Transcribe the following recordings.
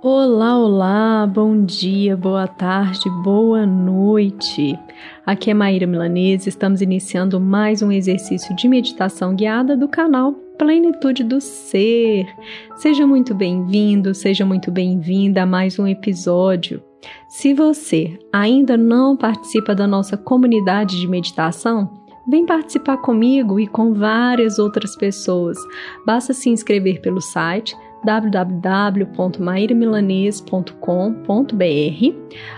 Olá, olá, bom dia, boa tarde, boa noite. Aqui é Maíra Milanese, estamos iniciando mais um exercício de meditação guiada do canal Plenitude do Ser. Seja muito bem-vindo, seja muito bem-vinda a mais um episódio. Se você ainda não participa da nossa comunidade de meditação, Vem participar comigo e com várias outras pessoas. Basta se inscrever pelo site www.mairamilanês.com.br.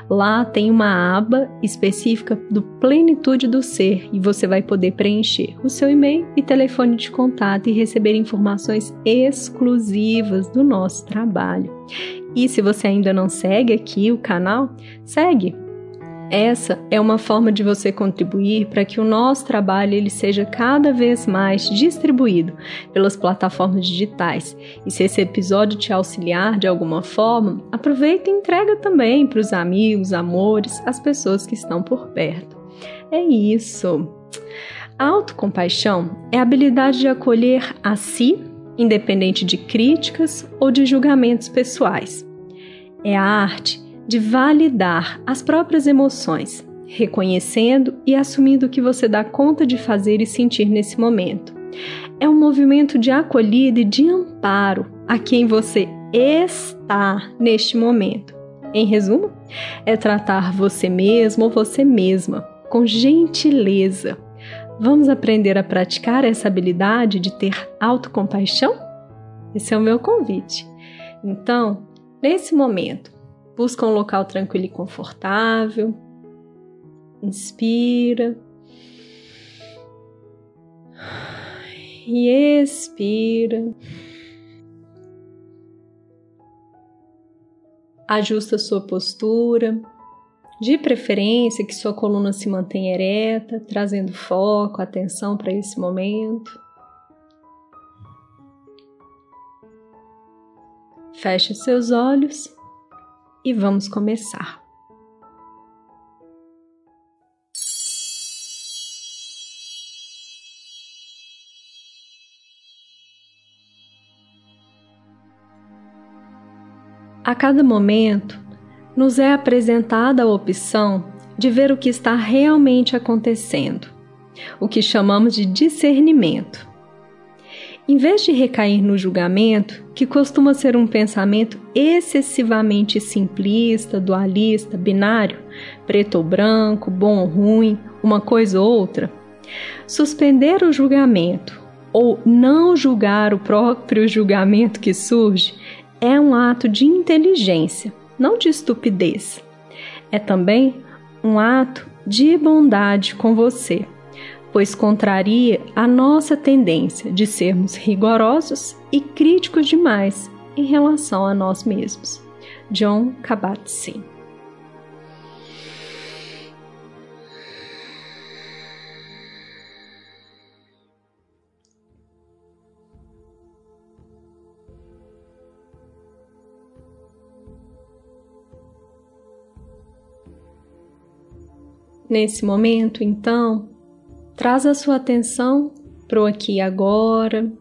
Lá tem uma aba específica do Plenitude do Ser e você vai poder preencher o seu e-mail e telefone de contato e receber informações exclusivas do nosso trabalho. E se você ainda não segue aqui o canal, segue essa é uma forma de você contribuir para que o nosso trabalho ele seja cada vez mais distribuído pelas plataformas digitais. E se esse episódio te auxiliar de alguma forma, aproveita e entrega também para os amigos, amores, as pessoas que estão por perto. É isso. A autocompaixão é a habilidade de acolher a si, independente de críticas ou de julgamentos pessoais. É a arte de validar as próprias emoções, reconhecendo e assumindo o que você dá conta de fazer e sentir nesse momento. É um movimento de acolhida e de amparo a quem você está neste momento. Em resumo, é tratar você mesmo ou você mesma com gentileza. Vamos aprender a praticar essa habilidade de ter autocompaixão? Esse é o meu convite. Então, nesse momento, Busca um local tranquilo e confortável. Inspira. E expira. Ajusta sua postura. De preferência que sua coluna se mantenha ereta, trazendo foco, atenção para esse momento. Feche seus olhos e vamos começar. A cada momento, nos é apresentada a opção de ver o que está realmente acontecendo, o que chamamos de discernimento. Em vez de recair no julgamento, que costuma ser um pensamento excessivamente simplista, dualista, binário, preto ou branco, bom ou ruim, uma coisa ou outra, suspender o julgamento ou não julgar o próprio julgamento que surge é um ato de inteligência, não de estupidez. É também um ato de bondade com você pois contraria a nossa tendência de sermos rigorosos e críticos demais em relação a nós mesmos. John Kabat-Zinn Nesse momento, então, Traz a sua atenção para o aqui e agora.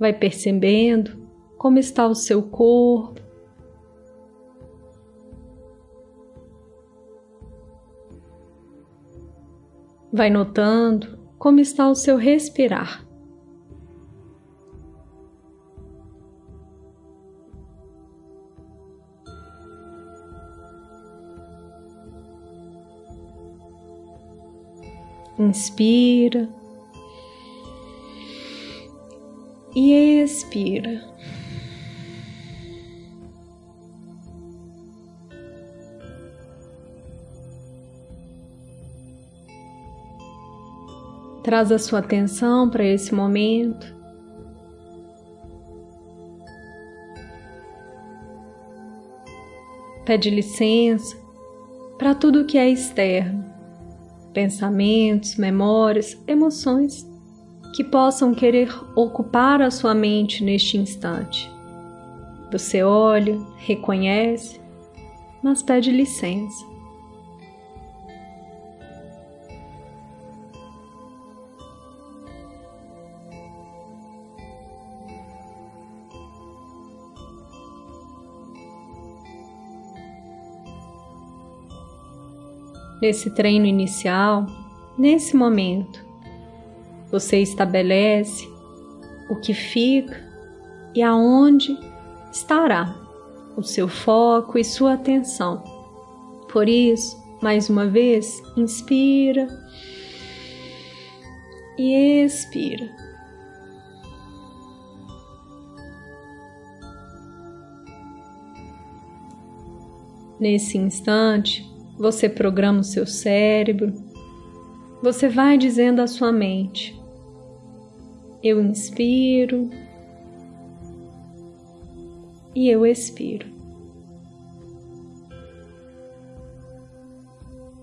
Vai percebendo como está o seu corpo. Vai notando como está o seu respirar. Inspira e expira. Traz a sua atenção para esse momento. Pede licença para tudo que é externo pensamentos, memórias, emoções que possam querer ocupar a sua mente neste instante. Você olha, reconhece, mas pede licença. Nesse treino inicial, nesse momento, você estabelece o que fica e aonde estará o seu foco e sua atenção. Por isso, mais uma vez, inspira e expira. Nesse instante, você programa o seu cérebro, você vai dizendo à sua mente: Eu inspiro e eu expiro.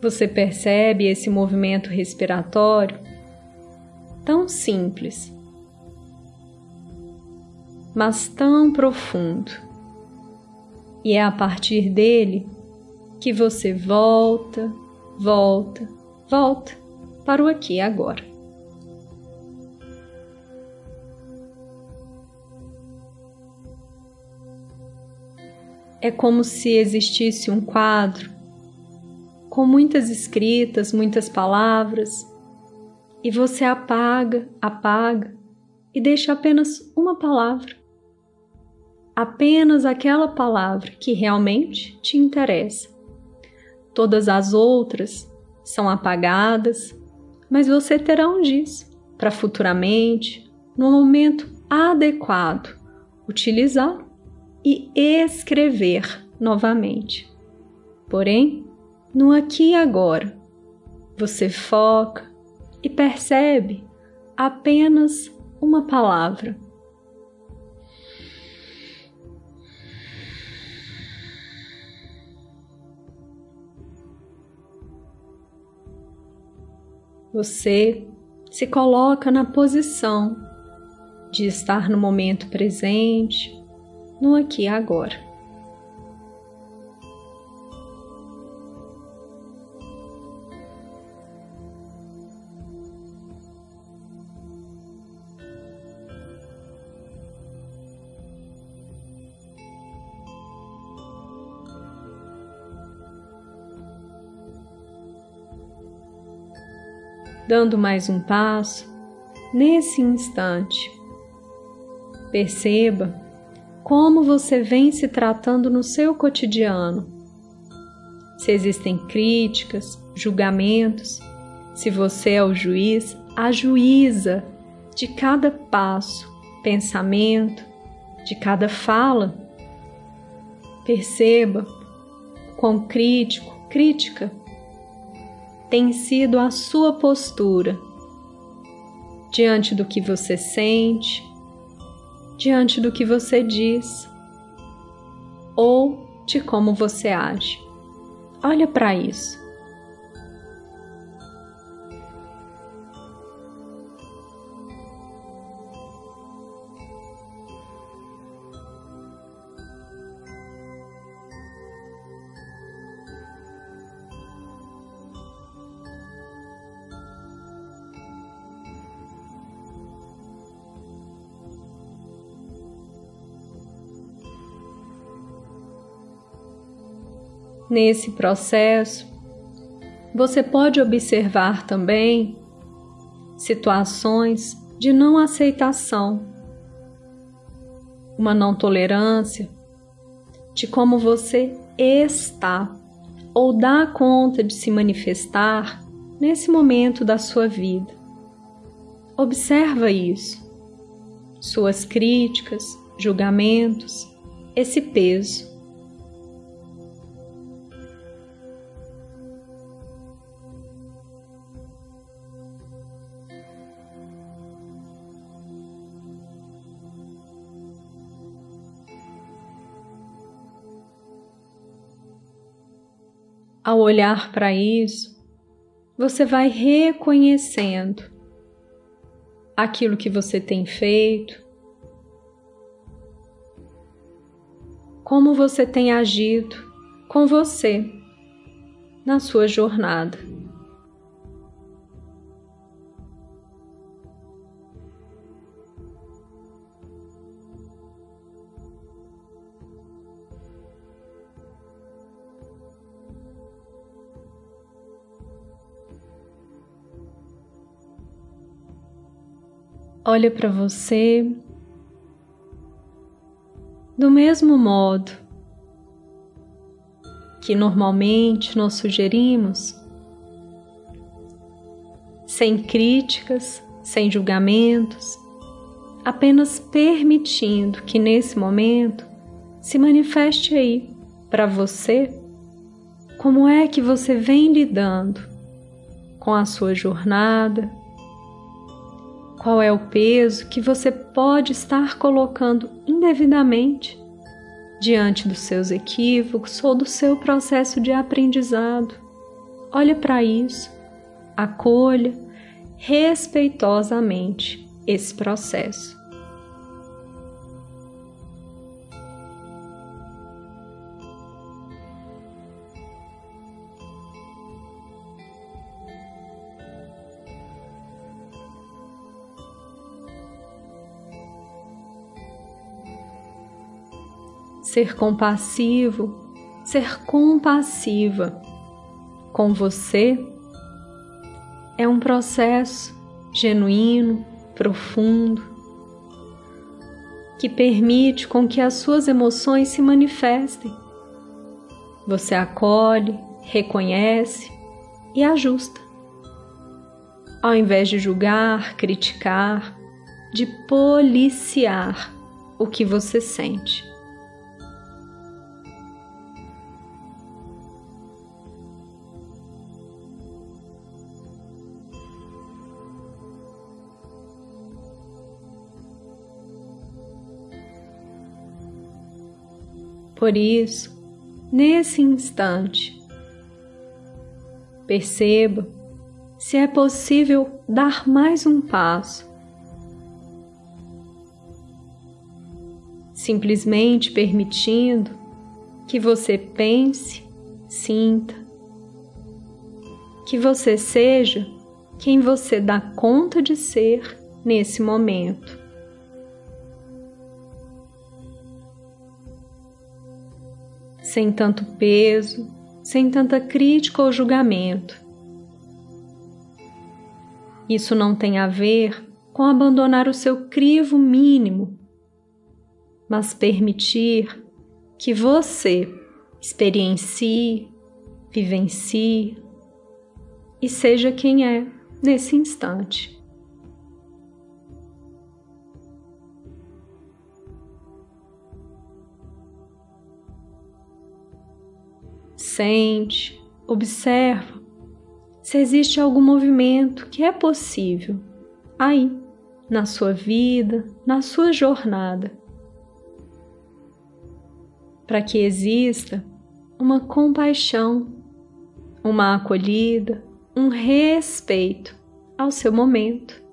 Você percebe esse movimento respiratório tão simples, mas tão profundo. E é a partir dele que você volta, volta, volta para o aqui e agora. É como se existisse um quadro com muitas escritas, muitas palavras, e você apaga, apaga e deixa apenas uma palavra. Apenas aquela palavra que realmente te interessa. Todas as outras são apagadas, mas você terá um diz para futuramente, no momento adequado, utilizá-lo e escrever novamente. Porém, no aqui e agora, você foca e percebe apenas uma palavra. Você se coloca na posição de estar no momento presente, no aqui e agora. Dando mais um passo, nesse instante, perceba como você vem se tratando no seu cotidiano. Se existem críticas, julgamentos, se você é o juiz, ajuiza de cada passo, pensamento, de cada fala. Perceba quão crítico, crítica tem sido a sua postura diante do que você sente, diante do que você diz ou de como você age. Olha para isso. Nesse processo, você pode observar também situações de não aceitação, uma não tolerância de como você está ou dá conta de se manifestar nesse momento da sua vida. Observa isso, suas críticas, julgamentos, esse peso. Ao olhar para isso, você vai reconhecendo aquilo que você tem feito, como você tem agido com você na sua jornada. Olha para você do mesmo modo que normalmente nós sugerimos, sem críticas, sem julgamentos, apenas permitindo que nesse momento se manifeste aí para você como é que você vem lidando com a sua jornada, qual é o peso que você pode estar colocando indevidamente diante dos seus equívocos ou do seu processo de aprendizado. Olhe para isso, acolha respeitosamente esse processo. Ser compassivo, ser compassiva com você é um processo genuíno, profundo, que permite com que as suas emoções se manifestem. Você acolhe, reconhece e ajusta. Ao invés de julgar, criticar, de policiar o que você sente. Por isso, nesse instante, perceba se é possível dar mais um passo. Simplesmente permitindo que você pense, sinta, que você seja quem você dá conta de ser nesse momento. Sem tanto peso, sem tanta crítica ou julgamento. Isso não tem a ver com abandonar o seu crivo mínimo, mas permitir que você experiencie, vivencie e seja quem é nesse instante. Sente, observa se existe algum movimento que é possível aí, na sua vida, na sua jornada, para que exista uma compaixão, uma acolhida, um respeito ao seu momento.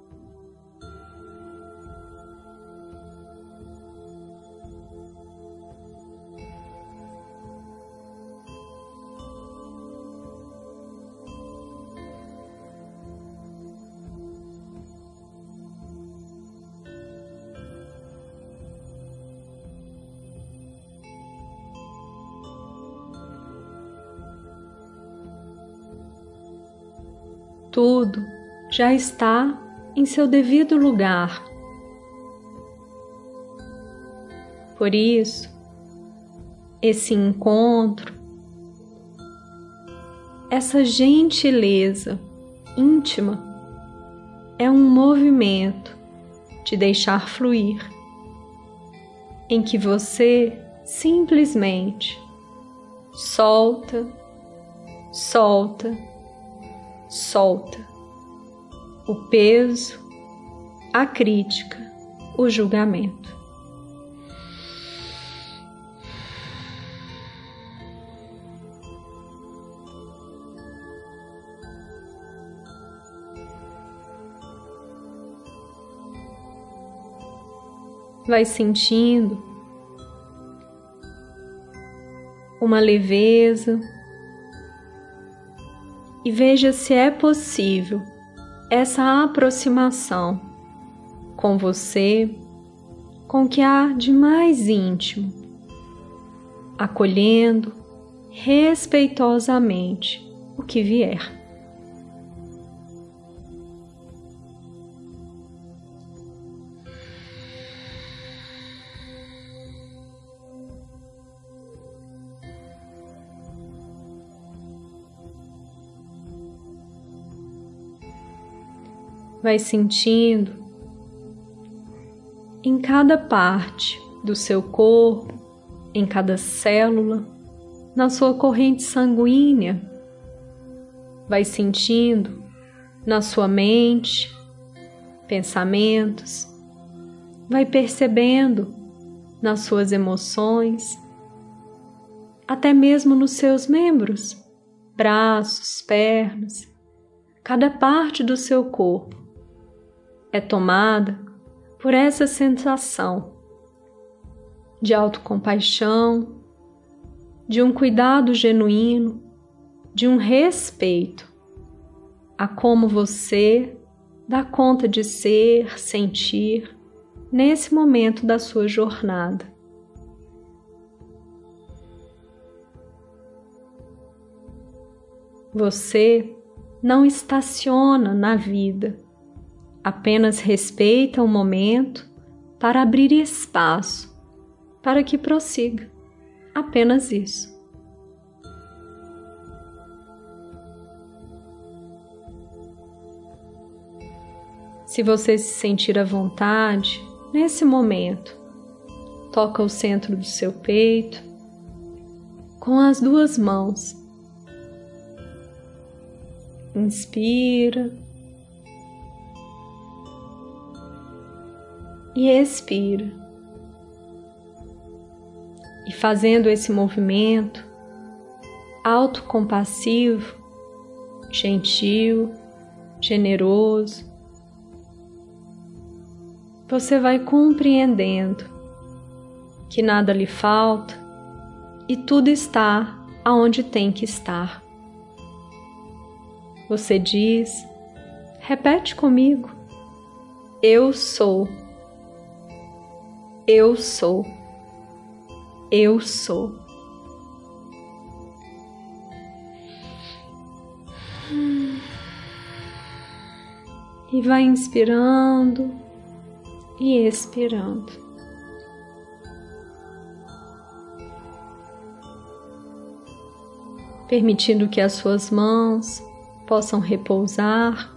Tudo já está em seu devido lugar. Por isso, esse encontro, essa gentileza íntima é um movimento de deixar fluir, em que você simplesmente solta, solta solta o peso, a crítica, o julgamento. Vai sentindo uma leveza, e veja se é possível essa aproximação com você, com o que há de mais íntimo, acolhendo respeitosamente o que vier. Vai sentindo em cada parte do seu corpo, em cada célula, na sua corrente sanguínea, vai sentindo na sua mente pensamentos, vai percebendo nas suas emoções, até mesmo nos seus membros, braços, pernas, cada parte do seu corpo é tomada por essa sensação de autocompaixão, de um cuidado genuíno, de um respeito a como você dá conta de ser, sentir nesse momento da sua jornada. Você não estaciona na vida, apenas respeita o momento para abrir espaço para que prossiga. Apenas isso. Se você se sentir à vontade, nesse momento, toca o centro do seu peito com as duas mãos Inspira e expira. E fazendo esse movimento autocompassivo, gentil, generoso, você vai compreendendo que nada lhe falta e tudo está aonde tem que estar. Você diz, repete comigo: Eu sou. Eu sou. Eu sou. E vai inspirando e expirando. Permitindo que as suas mãos possam repousar.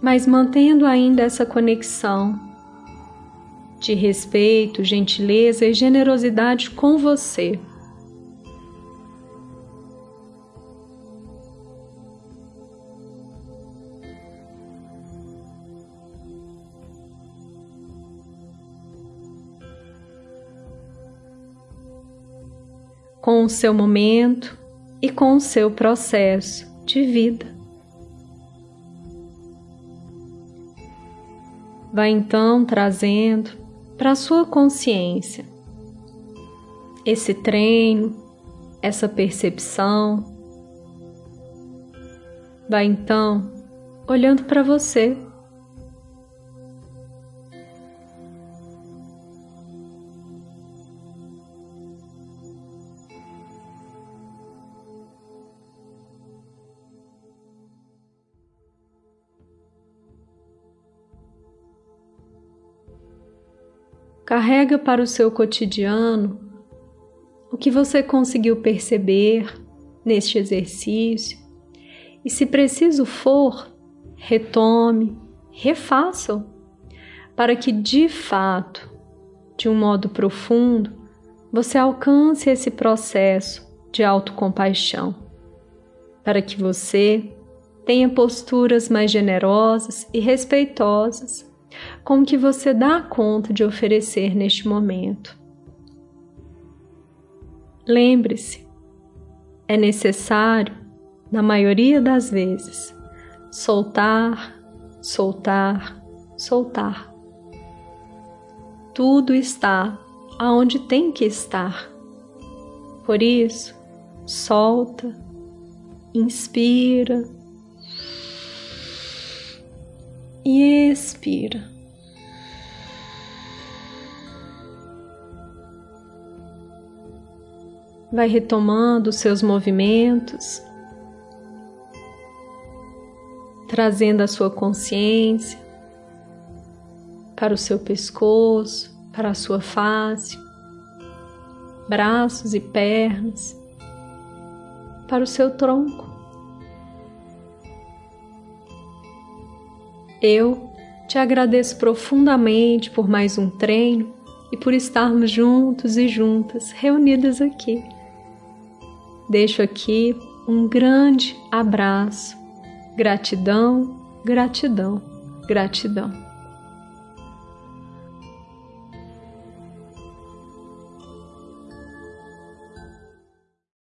Mas mantendo ainda essa conexão de respeito, gentileza e generosidade com você. com o seu momento e com o seu processo de vida. Vai então trazendo para a sua consciência esse treino, essa percepção. Vai então olhando para você Carrega para o seu cotidiano o que você conseguiu perceber neste exercício. E, se preciso for, retome, refaça-o, para que de fato, de um modo profundo, você alcance esse processo de autocompaixão, para que você tenha posturas mais generosas e respeitosas com que você dá conta de oferecer neste momento. Lembre-se, é necessário, na maioria das vezes, soltar, soltar, soltar. Tudo está aonde tem que estar. Por isso, solta, inspira e expira. Vai retomando os seus movimentos, trazendo a sua consciência para o seu pescoço, para a sua face, braços e pernas, para o seu tronco. Eu te agradeço profundamente por mais um treino e por estarmos juntos e juntas reunidas aqui. Deixo aqui um grande abraço. Gratidão, gratidão, gratidão.